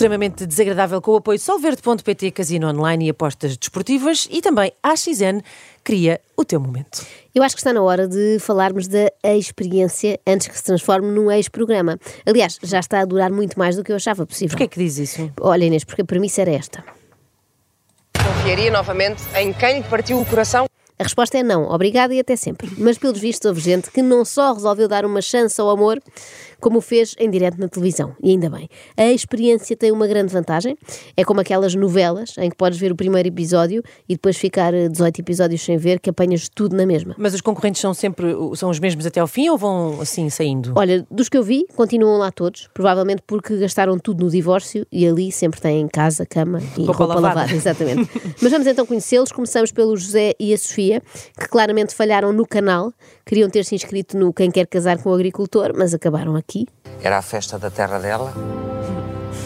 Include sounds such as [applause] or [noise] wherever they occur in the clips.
Extremamente desagradável com o apoio solverde.pt, casino online e apostas desportivas e também a XN cria o teu momento. Eu acho que está na hora de falarmos da experiência antes que se transforme num ex-programa. Aliás, já está a durar muito mais do que eu achava possível. Porquê é que diz isso? Olha, Inês, porque a premissa era esta. Confiaria novamente em quem lhe partiu o coração? A resposta é não, obrigada e até sempre. Mas pelos vistos houve gente que não só resolveu dar uma chance ao amor, como o fez em direto na televisão. E ainda bem. A experiência tem uma grande vantagem. É como aquelas novelas em que podes ver o primeiro episódio e depois ficar 18 eh, episódios sem ver, que apanhas tudo na mesma. Mas os concorrentes são sempre são os mesmos até ao fim ou vão assim saindo? Olha, dos que eu vi, continuam lá todos, provavelmente porque gastaram tudo no divórcio e ali sempre têm casa, cama e roupa, roupa lavada. lavada. Exatamente. [laughs] Mas vamos então conhecê-los. Começamos pelo José e a Sofia, que claramente falharam no canal. Queriam ter se inscrito no Quem Quer Casar com o Agricultor, mas acabaram aqui aqui? Era a festa da terra dela.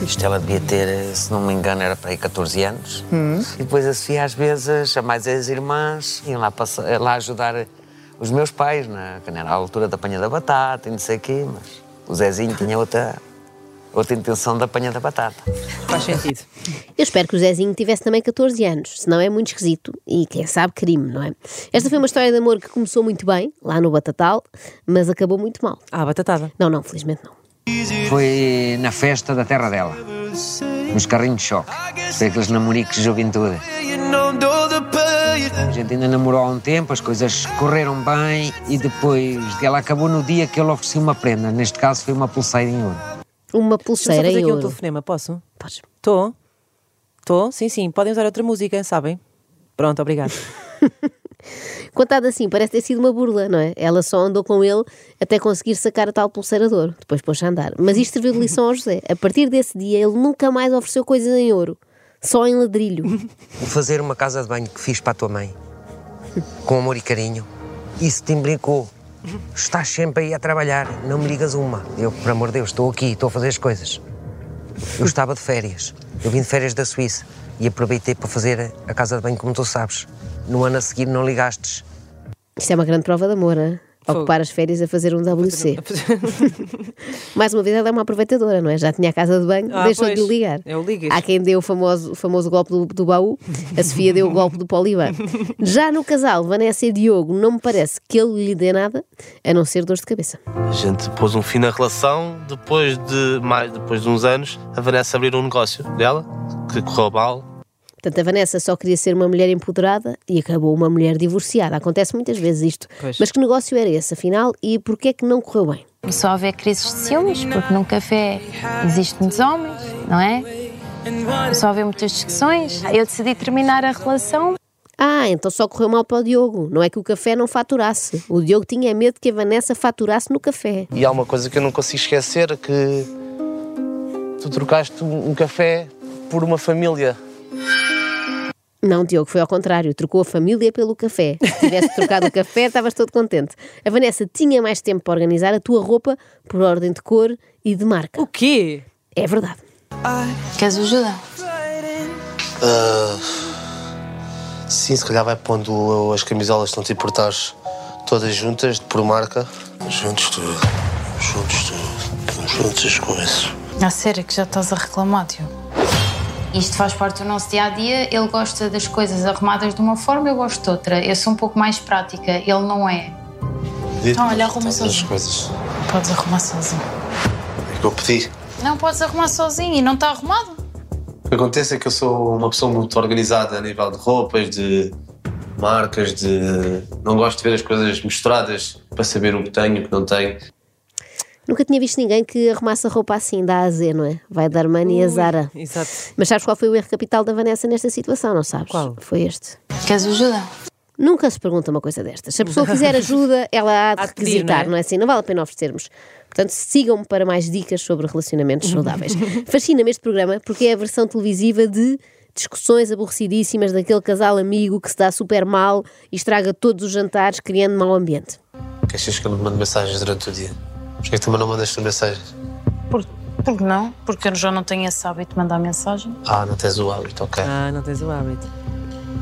Isto ela devia ter, se não me engano, era para aí 14 anos. Hum. E depois a Sofia, às vezes, a mais as irmãs, iam lá, passar, lá ajudar os meus pais, na, na altura da panha da batata e não sei o quê, mas o Zezinho tinha outra, outra intenção da panha da batata. Faz sentido. Eu espero que o Zezinho tivesse também 14 anos, senão é muito esquisito e quem sabe crime, não é? Esta foi uma história de amor que começou muito bem, lá no Batatal, mas acabou muito mal. Ah, batatada. Não, não, felizmente não. Foi na festa da terra dela, nos carrinhos de choque. Foi aqueles namoricos de juventude. A gente ainda namorou há um tempo, as coisas correram bem e depois ela acabou no dia que ele ofereceu uma prenda. Neste caso foi uma pulseira em ouro. Uma pulseira Deixa eu fazer em aqui um ouro. telefonema, posso? Podes. Estou. Estou? Sim, sim. Podem usar outra música, sabem? Pronto, obrigado. [laughs] Contado assim, parece ter sido uma burla, não é? Ela só andou com ele até conseguir sacar a tal pulseira de ouro. Depois pôs-se a andar. Mas isto serviu de lição ao José. A partir desse dia, ele nunca mais ofereceu coisas em ouro. Só em ladrilho. Vou fazer uma casa de banho que fiz para a tua mãe. Com amor e carinho. Isso te imbricou. Estás sempre aí a trabalhar. Não me ligas uma. Eu, por amor de Deus, estou aqui, estou a fazer as coisas. Eu estava de férias. Eu vim de férias da Suíça. E aproveitei para fazer a casa de banho como tu sabes. No ano a seguir não ligastes. Isto é uma grande prova de amor, hein? Ocupar as férias a fazer um WC. [laughs] [laughs] Mais uma vez, ela é uma aproveitadora, não é? Já tinha a casa de banho, Ah, deixou pois. de ligar. É o ligas. Há quem deu o famoso, o famoso golpe do, do baú, a Sofia deu o golpe do poliban. [laughs] Já no casal, Vanessa e Diogo, não me parece que ele lhe dê nada, a não ser dores de cabeça. A gente pôs um fim na relação, depois de mais depois de uns anos, a Vanessa abriu um negócio dela, que correu mal. Portanto, a Vanessa só queria ser uma mulher empoderada e acabou uma mulher divorciada. Acontece muitas vezes isto. Pois. Mas que negócio era esse, afinal, e porquê é que não correu bem? Começou a haver crises de ciúmes, porque num café existem muitos homens, não é? Começou a haver muitas discussões. Eu decidi terminar a relação. Ah, então só correu mal para o Diogo. Não é que o café não faturasse. O Diogo tinha medo que a Vanessa faturasse no café. E há uma coisa que eu não consigo esquecer, que tu trocaste um um café por uma família. Não, Diogo, foi ao contrário. Trocou a família pelo café. Se tivesse trocado o café, estavas todo contente. A Vanessa tinha mais tempo para organizar a tua roupa por ordem de cor e de marca. o quê? É verdade. Queres ajuda? Sim, se calhar vai pondo as camisolas, se não te importares, todas juntas, por marca. Juntos tudo. Juntos tudo. Juntos as coisas. A sério que já estás a reclamar, Diogo? Isto faz parte do nosso dia a dia. Ele gosta das coisas arrumadas de uma forma, eu gosto de outra. Eu sou um pouco mais prática, ele não é. Então, olha, arruma sozinho. coisas. Podes arrumar sozinho. É que eu pedi. Não podes arrumar sozinho e não está arrumado. O que acontece é que eu sou uma pessoa muito organizada a nível de roupas, de marcas, de. Não gosto de ver as coisas misturadas para saber o que tenho e o que não tenho. Nunca tinha visto ninguém que arrumasse a roupa assim, da Z, não é? Vai da Armani e a Zara. Exato. Mas sabes qual foi o erro capital da Vanessa nesta situação, não sabes? Qual? Foi este. Queres ajuda? Nunca se pergunta uma coisa destas. Se a pessoa [laughs] quiser ajuda, ela há de requisitar, não é? não é assim? Não vale a pena oferecermos. Portanto, sigam-me para mais dicas sobre relacionamentos saudáveis. [laughs] Fascina-me este programa porque é a versão televisiva de discussões aborrecidíssimas daquele casal amigo que se dá super mal e estraga todos os jantares, criando mau ambiente. Que achas que eu não te mando mensagens durante o dia? Porquê que tu não mandas tu mensagens? Por, por que não? Porque eu já não tenho esse hábito de mandar mensagem. Ah, não tens o hábito, ok. Ah, não tens o hábito.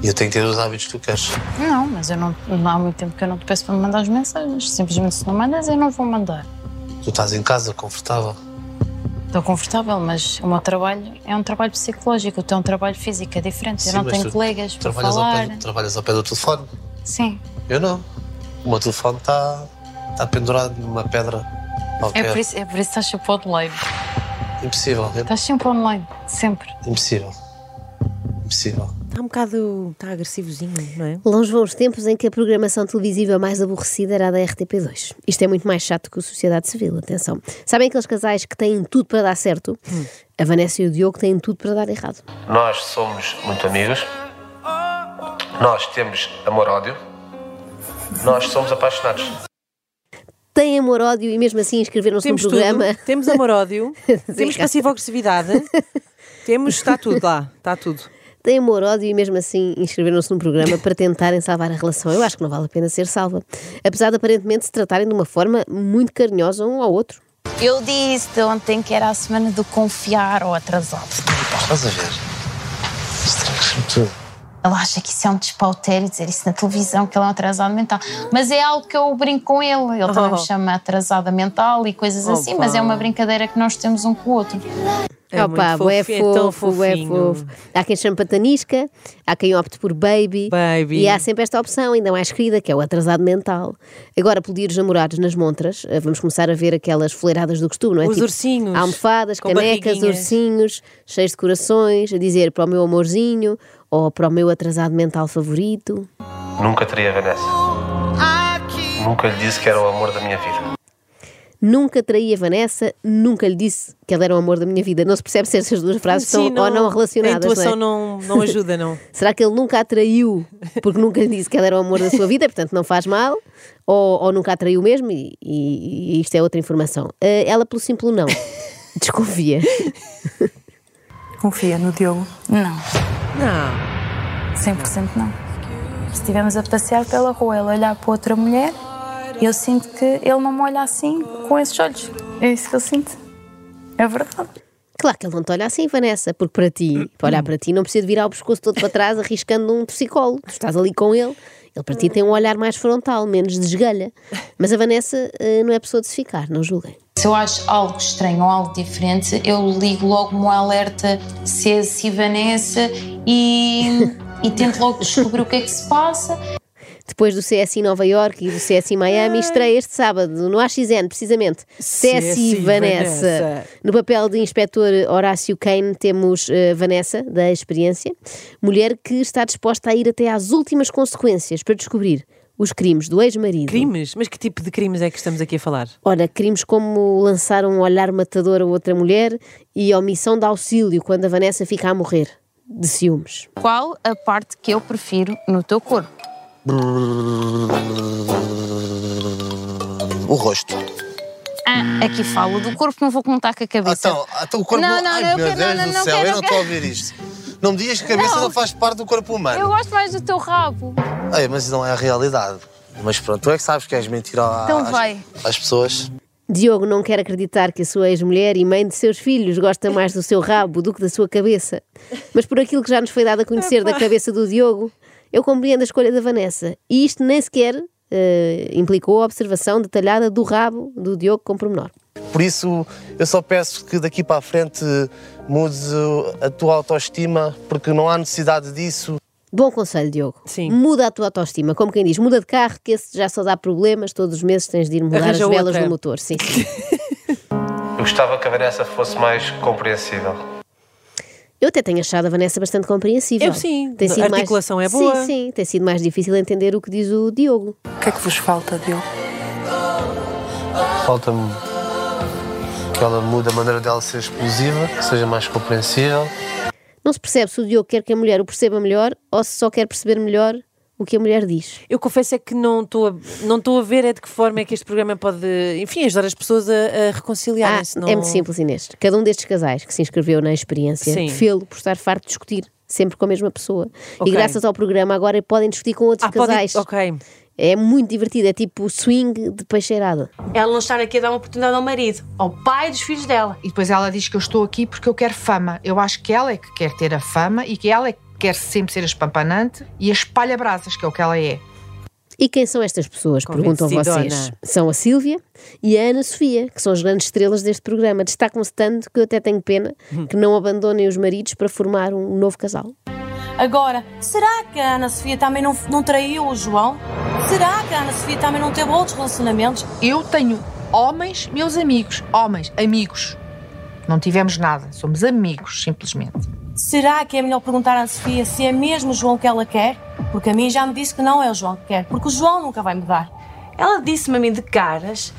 E eu tenho que ter os hábitos que tu queres. Não, mas eu não, não há muito tempo que eu não te peço para me mandar as mensagens. Simplesmente se não mandas, eu não vou mandar. Tu estás em casa, confortável. Estou confortável, mas o meu trabalho é um trabalho psicológico, o teu é um trabalho físico, é diferente. eu Sim, não mas tenho tu colegas para trabalhas falar. Ao pé, trabalhas ao pé do telefone? Sim. Eu não. O meu telefone está tá pendurado numa pedra É qualquer. por, isso, é por isso que estás sempre online. Impossível. é Estás sempre online, sempre. Impossível. Impossível. Está um bocado. Está agressivozinho, não é? Longe vão os tempos em que a programação televisiva mais aborrecida era a da RTP2. Isto é muito mais chato que o Sociedade Civil, atenção. Sabem aqueles casais que têm tudo para dar certo? A Vanessa e o Diogo têm tudo para dar errado. Nós somos muito amigos. Nós temos amor-ódio. Nós somos apaixonados. Têm amor-ódio e mesmo assim inscreveram-se num Temos programa. tudo. Temos amor-ódio. [laughs] temos passiva-agressividade. temos. Está tudo lá. Está tudo. Têm amor-ódio e mesmo assim inscreveram-se num programa para tentarem salvar a relação. Eu acho que não vale a pena ser salva. Apesar de aparentemente se tratarem de uma forma muito carinhosa um ao outro. Eu disse ontem que era a semana do confiar ou atrasado. Estás a ver? Estragas-me tudo. Ele acha que isso é um despautério dizer isso na televisão, que ele é um atrasado mental. Mas é algo que eu brinco com ele. Ele também Oh. me chama atrasada mental e coisas assim, mas é uma brincadeira que nós temos um com o outro. É Opa, muito bué fofinho, é tão fofo, bué fofinho. fofo. Há quem chame patanisca, há quem opte por baby. Baby. E há sempre esta opção, ainda mais querida, que é o atrasado mental. Agora, pelo dia dos namorados nas montras, eh, vamos começar a ver aquelas fuleiradas do costume, não é? Os ursinhos, Almofadas, canecas, ursinhos, cheios de corações, a dizer para o meu amorzinho ou para o meu atrasado mental favorito. Nunca teria a Vanessa. Nunca lhe disse que era o amor da minha vida. Nunca traí a Vanessa, nunca lhe disse que ela era o amor da minha vida. Não se percebe se essas duas frases Sim, estão ou não relacionadas. A intuação não é? não, não ajuda, não. [laughs] Será que ele nunca a traiu porque nunca lhe disse que ela era o amor da sua vida, portanto não faz mal? Ou, ou nunca a traiu mesmo? E, e- e isto é outra informação. Eh, ela, pelo simples não, [laughs] desconfia. Confia no Diogo. Não, Não. 100% não. Se estivermos a passear pela rua, ele olhar para outra mulher, eu sinto que ele não me olha assim com esses olhos. É isso que eu sinto. É verdade. Claro que ele não te olha assim, Vanessa, porque para ti, para olhar para ti, não precisa de virar o pescoço todo para trás arriscando um torcicolo. Tu estás ali com ele, ele para ti tem um olhar mais frontal, menos de esgalha. Mas a Vanessa eh, não é pessoa de se ficar, não julguem. Se eu acho algo estranho ou algo diferente, eu ligo logo um alerta CS e Vanessa e, e tento logo descobrir o que é que se passa. Depois do CSI Nova York e do CSI Miami, estreia este sábado, no AXN, precisamente. CSI, CSI Vanessa. Vanessa. No papel de inspetor Horácio Kane, temos eh, Vanessa, da experiência, mulher que está disposta a ir até às últimas consequências para descobrir os crimes do ex-marido. Crimes? Mas que tipo de crimes é que estamos aqui a falar? Ora, crimes como lançar um olhar matador a outra mulher e omissão de auxílio quando a Vanessa fica a morrer, de ciúmes. Qual a parte que eu prefiro no teu corpo? O rosto. Ah, aqui falo do corpo, não vou contar com a cabeça. Então, então o corpo. Não, não, Ai, não, eu meu quero- Deus não, do não, céu, quero, eu não eu estou a ouvir isto. Não me digas que a cabeça não. Não. faz parte do corpo humano. Eu gosto mais do teu rabo. Ei, mas não é a realidade. Mas pronto, tu é que sabes que és mentir Então às, vai. às pessoas. Diogo não quer acreditar que a sua ex-mulher e mãe de seus filhos gosta mais do seu rabo do que da sua cabeça. Mas por aquilo que já nos foi dado a conhecer da cabeça do Diogo, eu compreendo a escolha da Vanessa. E isto nem sequer eh, implicou a observação detalhada do rabo do Diogo com pormenor. Por isso, eu só peço que daqui para a frente mudes a tua autoestima, porque não há necessidade disso. Bom conselho, Diogo. Sim. Muda a tua autoestima. Como quem diz, muda de carro, que esse já só dá problemas. Todos os meses tens de ir mudar Arranja as velas outra. do motor. Sim, sim. [laughs] Eu gostava que a Vanessa fosse mais compreensível. Eu até tenho achado a Vanessa bastante compreensível. Eu sim. Tem A sido mais- articulação é boa. Sim, sim. Tem sido mais difícil entender o que diz o Diogo. O que é que vos falta, Diogo? Falta-me que ela mude a maneira dela ser explosiva, que seja mais compreensível. Não se percebe se o Diogo quer que a mulher o perceba melhor ou se só quer perceber melhor o que a mulher diz. Eu confesso é que não estou a, não estou a ver é de que forma é que este programa pode, enfim, ajudar as pessoas a, a Ah, reconciliarem-se. não- é muito simples, Inês. Cada um destes casais que se inscreveu na experiência fê-lo por estar farto de discutir, sempre com a mesma pessoa. Ok. E graças ao programa agora podem discutir com outros Ah, pode- casais. ok. É muito divertido, é tipo swing de peixeirada. ela não estar aqui a dar uma oportunidade ao marido, ao pai dos filhos dela. E depois ela diz que eu estou aqui porque eu quero fama. Eu acho que ela é que quer ter a fama e que ela é que quer sempre ser a espampanante e a espalha-brasas, que é o que ela é. E quem são estas pessoas? Perguntam vocês. São a Sílvia e a Ana Sofia, que são as grandes estrelas deste programa. Destacam-se tanto que eu até tenho pena que não abandonem os maridos para formar um novo casal. Agora, será que a Ana Sofia também não, não traiu o João? Será que a Ana Sofia também não teve outros relacionamentos? Eu tenho homens, meus amigos. Homens, amigos. Não tivemos nada. Somos amigos, simplesmente. Será que é melhor perguntar à Sofia se é mesmo o João que ela quer? Porque a mim já me disse que não é o João que quer, porque o João nunca vai mudar. Ela disse-me a mim de caras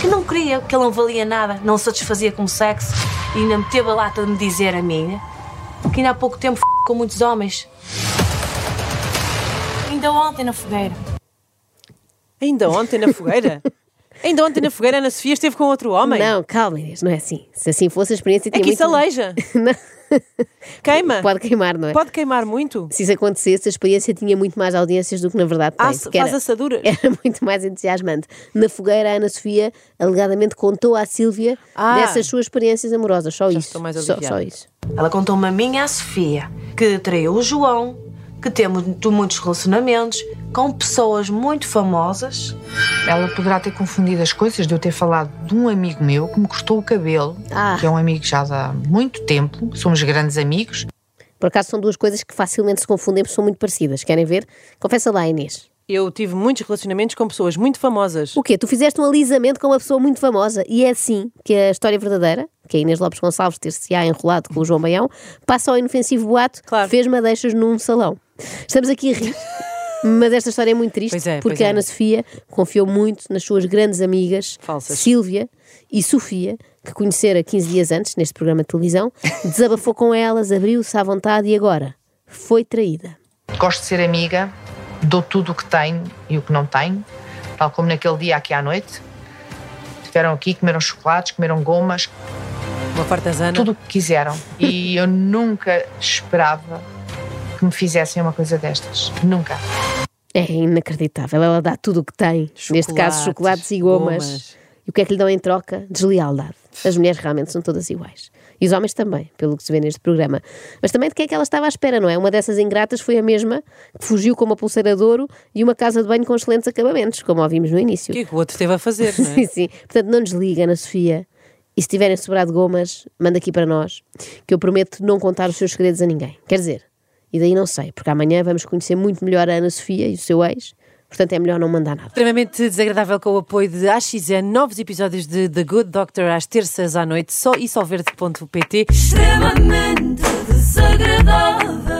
que não queria, que ele não valia nada, não satisfazia como sexo e ainda me teve a lata de me dizer a mim que ainda há pouco tempo f... com muitos homens. Ainda ontem na fogueira. Ainda ontem na fogueira? [laughs] Ainda ontem na fogueira, Ana Sofia esteve com outro homem? Não, calma, Inês, não é assim. Se assim fosse, a experiência É tinha que isso muito... aleija. [laughs] Não. [laughs] Queima. Pode queimar, não é? Pode queimar muito. Se isso acontecesse, a experiência tinha muito mais audiências do que na verdade tem. Ah, porque faz era, assaduras. [laughs] era muito mais entusiasmante. Na fogueira, a Ana Sofia alegadamente contou à Sílvia Ah. dessas suas experiências amorosas. Só Já isso. estou mais Só, só isso. Ela contou-me a mim e à Sofia que traiu o João, que tem muito- muitos relacionamentos com pessoas muito famosas. Ela poderá ter confundido as coisas de eu ter falado de um amigo meu que me cortou o cabelo, Ah. que é um amigo já de há muito tempo, somos grandes amigos. Por acaso são duas coisas que facilmente se confundem porque são muito parecidas. Querem ver? Confessa lá, Inês. Eu tive muitos relacionamentos com pessoas muito famosas. O quê? Tu fizeste um alisamento com uma pessoa muito famosa e é assim que a história verdadeira, que a Inês Lopes Gonçalves ter-se-á enrolado com o João Baião, passa ao inofensivo boato Claro. fez madeixas num salão. Estamos aqui a rir. Mas esta história é muito triste Pois é, porque pois é. a Ana Sofia confiou muito nas suas grandes amigas Falsas. Sílvia e Sofia, que conhecera 15 dias antes neste programa de televisão, [laughs] desabafou com elas, abriu-se à vontade e agora foi traída. Gosto de ser amiga, dou tudo o que tenho e o que não tenho, tal como naquele dia aqui à noite. Estiveram aqui, comeram chocolates, comeram gomas, tudo o que quiseram. [laughs] E eu nunca esperava que me fizessem uma coisa destas. Nunca. É inacreditável. Ela dá tudo o que tem. Neste caso, Chocolates, e gomas. gomas. E o que é que lhe dão em troca? Deslealdade. As mulheres realmente são todas iguais. E os homens também, pelo que se vê neste programa. Mas também de que é que ela estava à espera, não é? Uma dessas ingratas foi a mesma que fugiu com uma pulseira de ouro e uma casa de banho com excelentes acabamentos, como ouvimos no início. O que é que o outro teve a fazer, não [laughs] Sim, é? sim. Portanto, não desliga, Ana Sofia. E se tiverem sobrado gomas, manda aqui para nós, que eu prometo não contar os seus segredos a ninguém. Quer dizer, e daí não sei, porque amanhã vamos conhecer muito melhor a Ana Sofia e o seu ex, portanto é melhor não mandar nada. Extremamente desagradável com o apoio de AXN, novos episódios de The Good Doctor às terças à noite, só e solverde.pt. extremamente desagradável.